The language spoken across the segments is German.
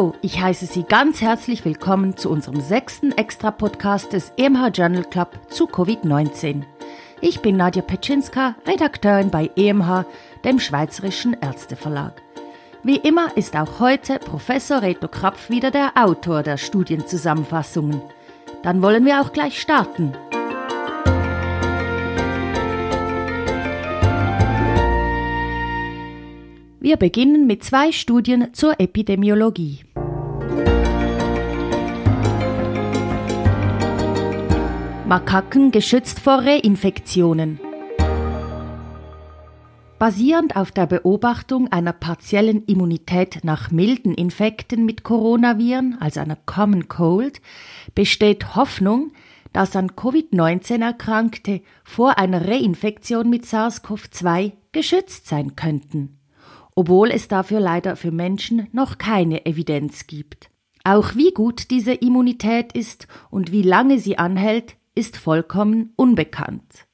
Hallo, ich heiße Sie ganz herzlich willkommen zu unserem sechsten Extra-Podcast des EMH Journal Club zu Covid-19. Ich bin Nadja Petschinska, Redakteurin bei EMH, dem Schweizerischen Ärzteverlag. Wie immer ist auch heute Professor Reto Krapf wieder der Autor der Studienzusammenfassungen. Dann wollen wir auch gleich starten. Wir beginnen mit zwei Studien zur Epidemiologie. Makaken geschützt vor Reinfektionen. Basierend auf der Beobachtung einer partiellen Immunität nach milden Infekten mit Coronaviren, also einer Common Cold, besteht Hoffnung, dass an Covid-19 Erkrankte vor einer Reinfektion mit SARS-CoV-2 geschützt sein könnten, obwohl es dafür leider für Menschen noch keine Evidenz gibt. Auch wie gut diese Immunität ist und wie lange sie anhält, ist vollkommen unbekannt.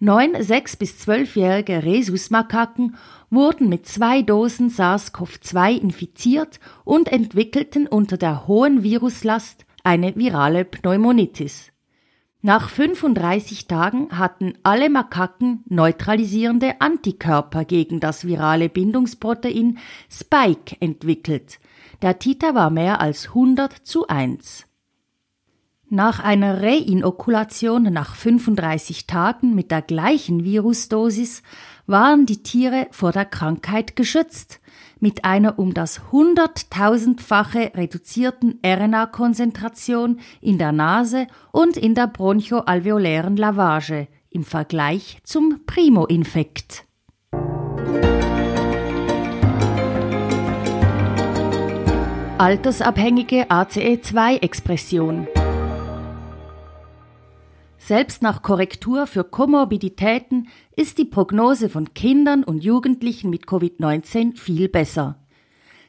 Neun sechs- bis zwölfjährige Rhesusmakaken wurden mit zwei Dosen SARS-CoV-2 infiziert und entwickelten unter der hohen Viruslast eine virale Pneumonitis. Nach 35 Tagen hatten alle Makaken neutralisierende Antikörper gegen das virale Bindungsprotein Spike entwickelt. Der Titer war mehr als 100 zu 1. Nach einer Reinokulation nach 35 Tagen mit der gleichen Virusdosis waren die Tiere vor der Krankheit geschützt, mit einer um das hunderttausendfache reduzierten RNA-Konzentration in der Nase und in der bronchoalveolären Lavage im Vergleich zum Primo-Infekt. Altersabhängige ACE2-Expression selbst nach Korrektur für Komorbiditäten ist die Prognose von Kindern und Jugendlichen mit Covid-19 viel besser.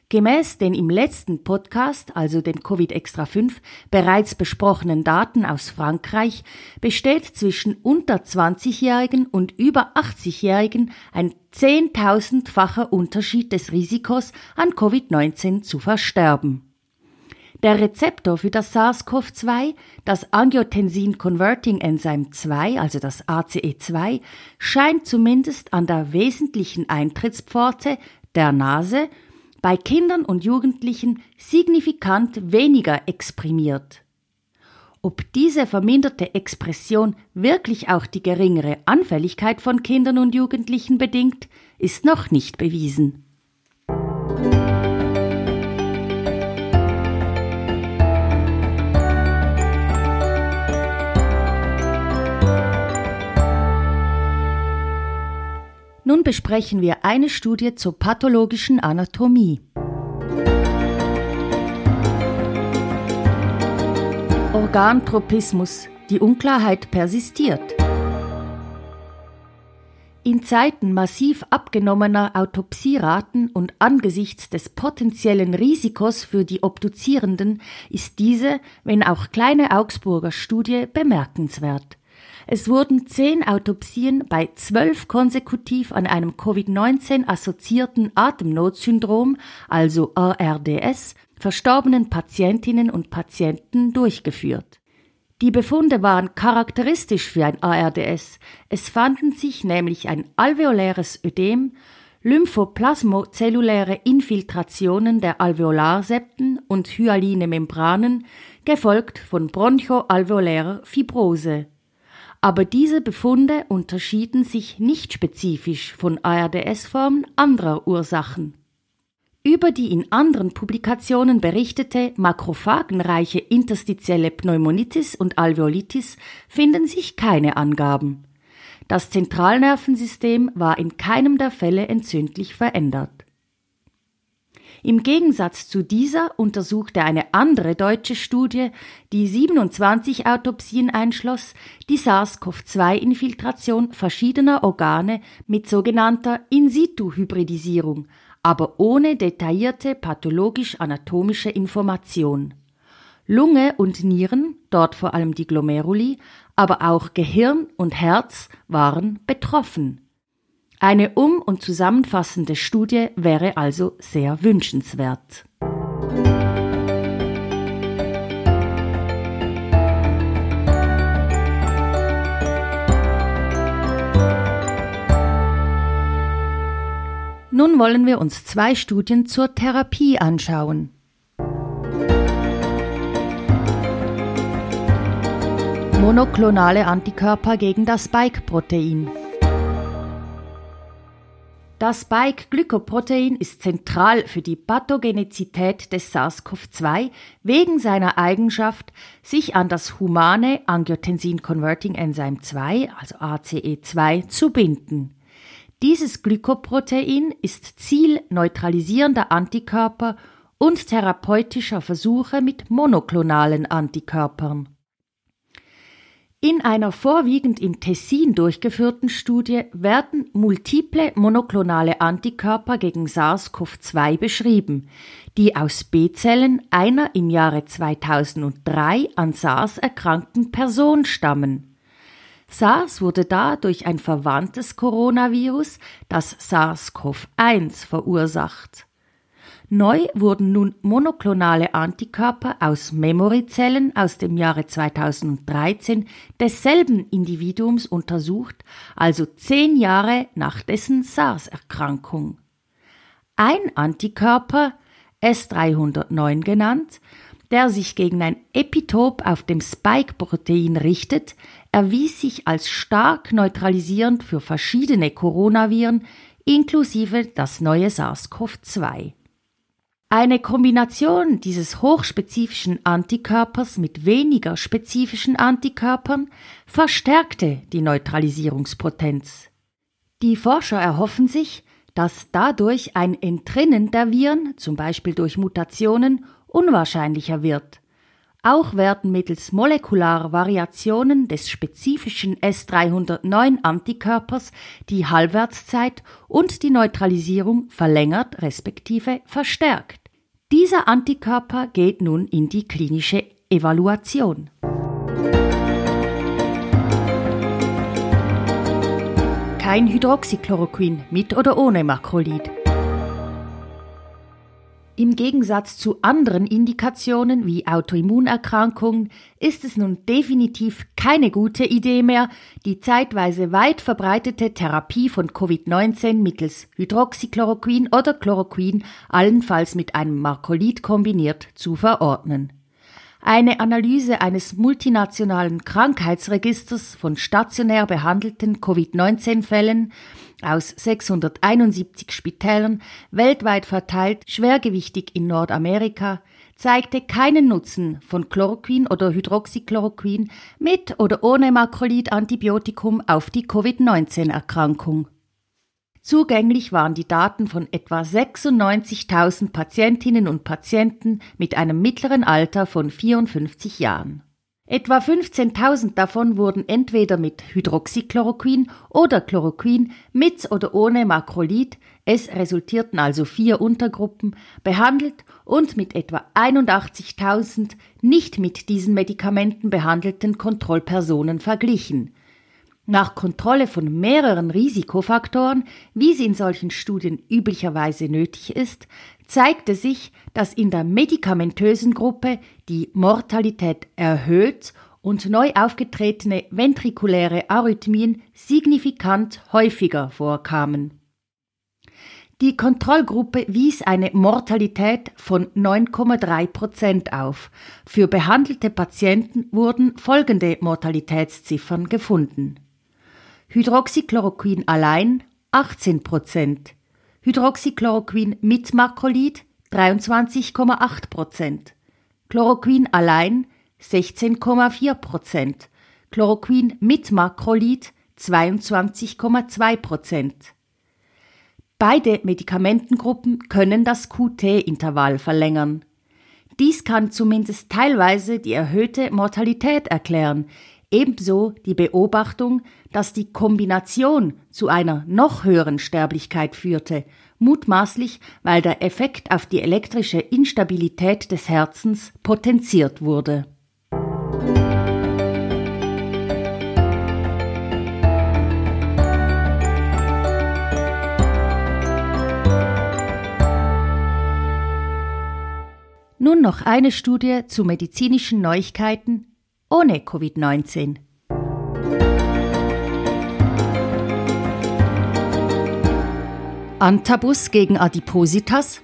Gemäß den im letzten Podcast, also den Covid Extra 5, bereits besprochenen Daten aus Frankreich, besteht zwischen unter 20-Jährigen und über 80-Jährigen ein zehntausendfacher Unterschied des Risikos, an Covid-19 zu versterben. Der Rezeptor für das SARS-CoV-2, das Angiotensin Converting Enzyme 2, also das ACE2, scheint zumindest an der wesentlichen Eintrittspforte der Nase bei Kindern und Jugendlichen signifikant weniger exprimiert. Ob diese verminderte Expression wirklich auch die geringere Anfälligkeit von Kindern und Jugendlichen bedingt, ist noch nicht bewiesen. Nun besprechen wir eine Studie zur pathologischen Anatomie. Organtropismus. Die Unklarheit persistiert. In Zeiten massiv abgenommener Autopsieraten und angesichts des potenziellen Risikos für die Obduzierenden ist diese, wenn auch kleine Augsburger Studie bemerkenswert. Es wurden zehn Autopsien bei zwölf konsekutiv an einem Covid-19 assoziierten Atemnotsyndrom, also ARDS, verstorbenen Patientinnen und Patienten durchgeführt. Die Befunde waren charakteristisch für ein ARDS. Es fanden sich nämlich ein alveoläres Ödem, lymphoplasmozelluläre Infiltrationen der Alveolarsepten und hyaline Membranen, gefolgt von bronchoalveolärer Fibrose aber diese Befunde unterschieden sich nicht spezifisch von ARDS-Formen anderer Ursachen. Über die in anderen Publikationen berichtete makrophagenreiche interstitielle Pneumonitis und Alveolitis finden sich keine Angaben. Das Zentralnervensystem war in keinem der Fälle entzündlich verändert. Im Gegensatz zu dieser untersuchte eine andere deutsche Studie, die 27 Autopsien einschloss, die SARS-CoV-2-Infiltration verschiedener Organe mit sogenannter In-situ-Hybridisierung, aber ohne detaillierte pathologisch-anatomische Information. Lunge und Nieren, dort vor allem die Glomeruli, aber auch Gehirn und Herz waren betroffen. Eine um- und zusammenfassende Studie wäre also sehr wünschenswert. Nun wollen wir uns zwei Studien zur Therapie anschauen. Monoklonale Antikörper gegen das Spike-Protein. Das Spike-Glykoprotein ist zentral für die Pathogenizität des SARS-CoV-2 wegen seiner Eigenschaft, sich an das humane Angiotensin-Converting Enzyme 2, also ACE2, zu binden. Dieses Glykoprotein ist Ziel neutralisierender Antikörper und therapeutischer Versuche mit monoklonalen Antikörpern. In einer vorwiegend im Tessin durchgeführten Studie werden multiple monoklonale Antikörper gegen SARS-CoV-2 beschrieben, die aus B-Zellen einer im Jahre 2003 an SARS erkrankten Person stammen. SARS wurde da durch ein verwandtes Coronavirus, das SARS-CoV-1, verursacht. Neu wurden nun monoklonale Antikörper aus Memoryzellen aus dem Jahre 2013 desselben Individuums untersucht, also zehn Jahre nach dessen SARS-Erkrankung. Ein Antikörper, S309 genannt, der sich gegen ein Epitop auf dem Spike-Protein richtet, erwies sich als stark neutralisierend für verschiedene Coronaviren, inklusive das neue SARS-CoV-2. Eine Kombination dieses hochspezifischen Antikörpers mit weniger spezifischen Antikörpern verstärkte die Neutralisierungspotenz. Die Forscher erhoffen sich, dass dadurch ein Entrinnen der Viren, zum Beispiel durch Mutationen, unwahrscheinlicher wird. Auch werden mittels molekularer Variationen des spezifischen S309-Antikörpers die Halbwertszeit und die Neutralisierung verlängert respektive verstärkt. Dieser Antikörper geht nun in die klinische Evaluation. Kein Hydroxychloroquin mit oder ohne Makrolid. Im Gegensatz zu anderen Indikationen wie Autoimmunerkrankungen ist es nun definitiv keine gute Idee mehr, die zeitweise weit verbreitete Therapie von Covid-19 mittels Hydroxychloroquin oder Chloroquin allenfalls mit einem Markolid kombiniert zu verordnen. Eine Analyse eines multinationalen Krankheitsregisters von stationär behandelten Covid-19-Fällen aus 671 Spitälern weltweit verteilt, schwergewichtig in Nordamerika, zeigte keinen Nutzen von Chloroquin oder Hydroxychloroquin mit oder ohne Makrolid-Antibiotikum auf die Covid-19-Erkrankung. Zugänglich waren die Daten von etwa 96.000 Patientinnen und Patienten mit einem mittleren Alter von 54 Jahren. Etwa 15.000 davon wurden entweder mit Hydroxychloroquin oder Chloroquin mit oder ohne Makrolid, es resultierten also vier Untergruppen, behandelt und mit etwa 81.000 nicht mit diesen Medikamenten behandelten Kontrollpersonen verglichen. Nach Kontrolle von mehreren Risikofaktoren, wie sie in solchen Studien üblicherweise nötig ist, zeigte sich, dass in der medikamentösen Gruppe die Mortalität erhöht und neu aufgetretene ventrikuläre Arrhythmien signifikant häufiger vorkamen. Die Kontrollgruppe wies eine Mortalität von 9,3 Prozent auf. Für behandelte Patienten wurden folgende Mortalitätsziffern gefunden. Hydroxychloroquin allein 18 Prozent, Hydroxychloroquin mit Makrolid 23,8 Prozent, Chloroquin allein 16,4 Prozent, Chloroquin mit Makrolid 22,2 Prozent. Beide Medikamentengruppen können das QT-Intervall verlängern. Dies kann zumindest teilweise die erhöhte Mortalität erklären, ebenso die Beobachtung, dass die Kombination zu einer noch höheren Sterblichkeit führte, mutmaßlich weil der Effekt auf die elektrische Instabilität des Herzens potenziert wurde. Nun noch eine Studie zu medizinischen Neuigkeiten ohne Covid-19. Antabus gegen Adipositas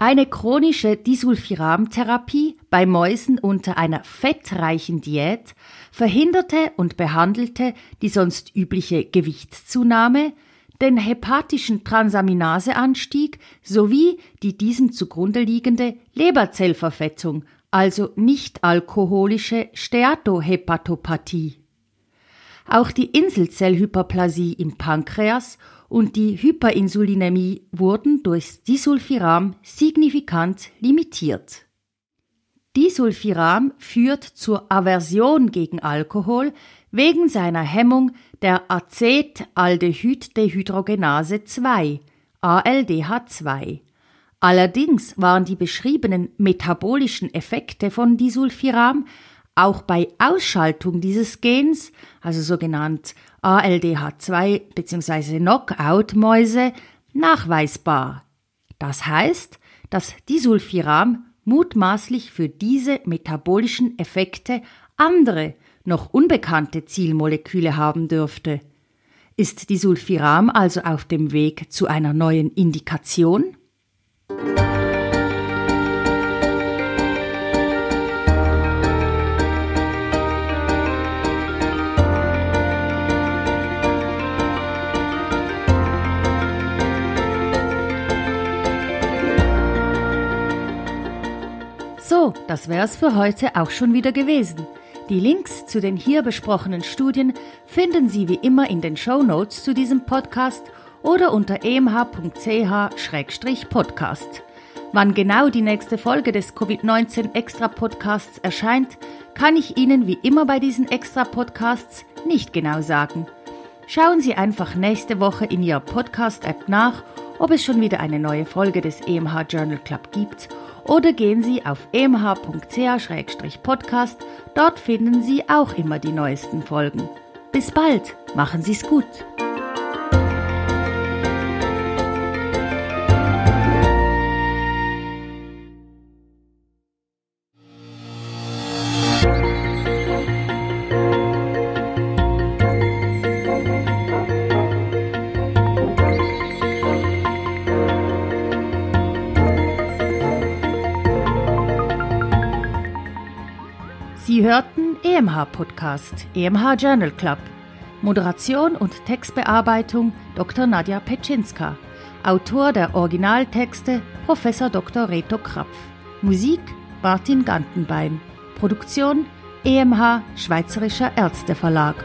eine chronische Disulfiram-Therapie bei Mäusen unter einer fettreichen Diät verhinderte und behandelte die sonst übliche Gewichtszunahme, den hepatischen Transaminaseanstieg sowie die diesem zugrunde liegende Leberzellverfettung, also nicht alkoholische Steatohepatopathie. Auch die Inselzellhyperplasie im Pankreas und die Hyperinsulinämie wurden durch Disulfiram signifikant limitiert. Disulfiram führt zur Aversion gegen Alkohol wegen seiner Hemmung der Acetaldehyddehydrogenase 2, ALDH2. Allerdings waren die beschriebenen metabolischen Effekte von Disulfiram auch bei Ausschaltung dieses Gens, also sogenannt ALDH2 bzw. Knockout-Mäuse, nachweisbar. Das heißt, dass Disulfiram mutmaßlich für diese metabolischen Effekte andere, noch unbekannte Zielmoleküle haben dürfte. Ist Disulfiram also auf dem Weg zu einer neuen Indikation? So, das wär's für heute auch schon wieder gewesen. Die Links zu den hier besprochenen Studien finden Sie wie immer in den Show Notes zu diesem Podcast oder unter emh.ch-podcast. Wann genau die nächste Folge des Covid-19 Extra Podcasts erscheint, kann ich Ihnen wie immer bei diesen Extra Podcasts nicht genau sagen. Schauen Sie einfach nächste Woche in Ihrer Podcast-App nach, ob es schon wieder eine neue Folge des EMH Journal Club gibt oder gehen Sie auf emh.ch-podcast. Dort finden Sie auch immer die neuesten Folgen. Bis bald, machen Sie's gut. Hörten EMH Podcast, EMH Journal Club. Moderation und Textbearbeitung Dr. Nadja Petschinska. Autor der Originaltexte Prof. Dr. Reto Krapf. Musik Martin Gantenbein. Produktion EMH Schweizerischer Ärzteverlag.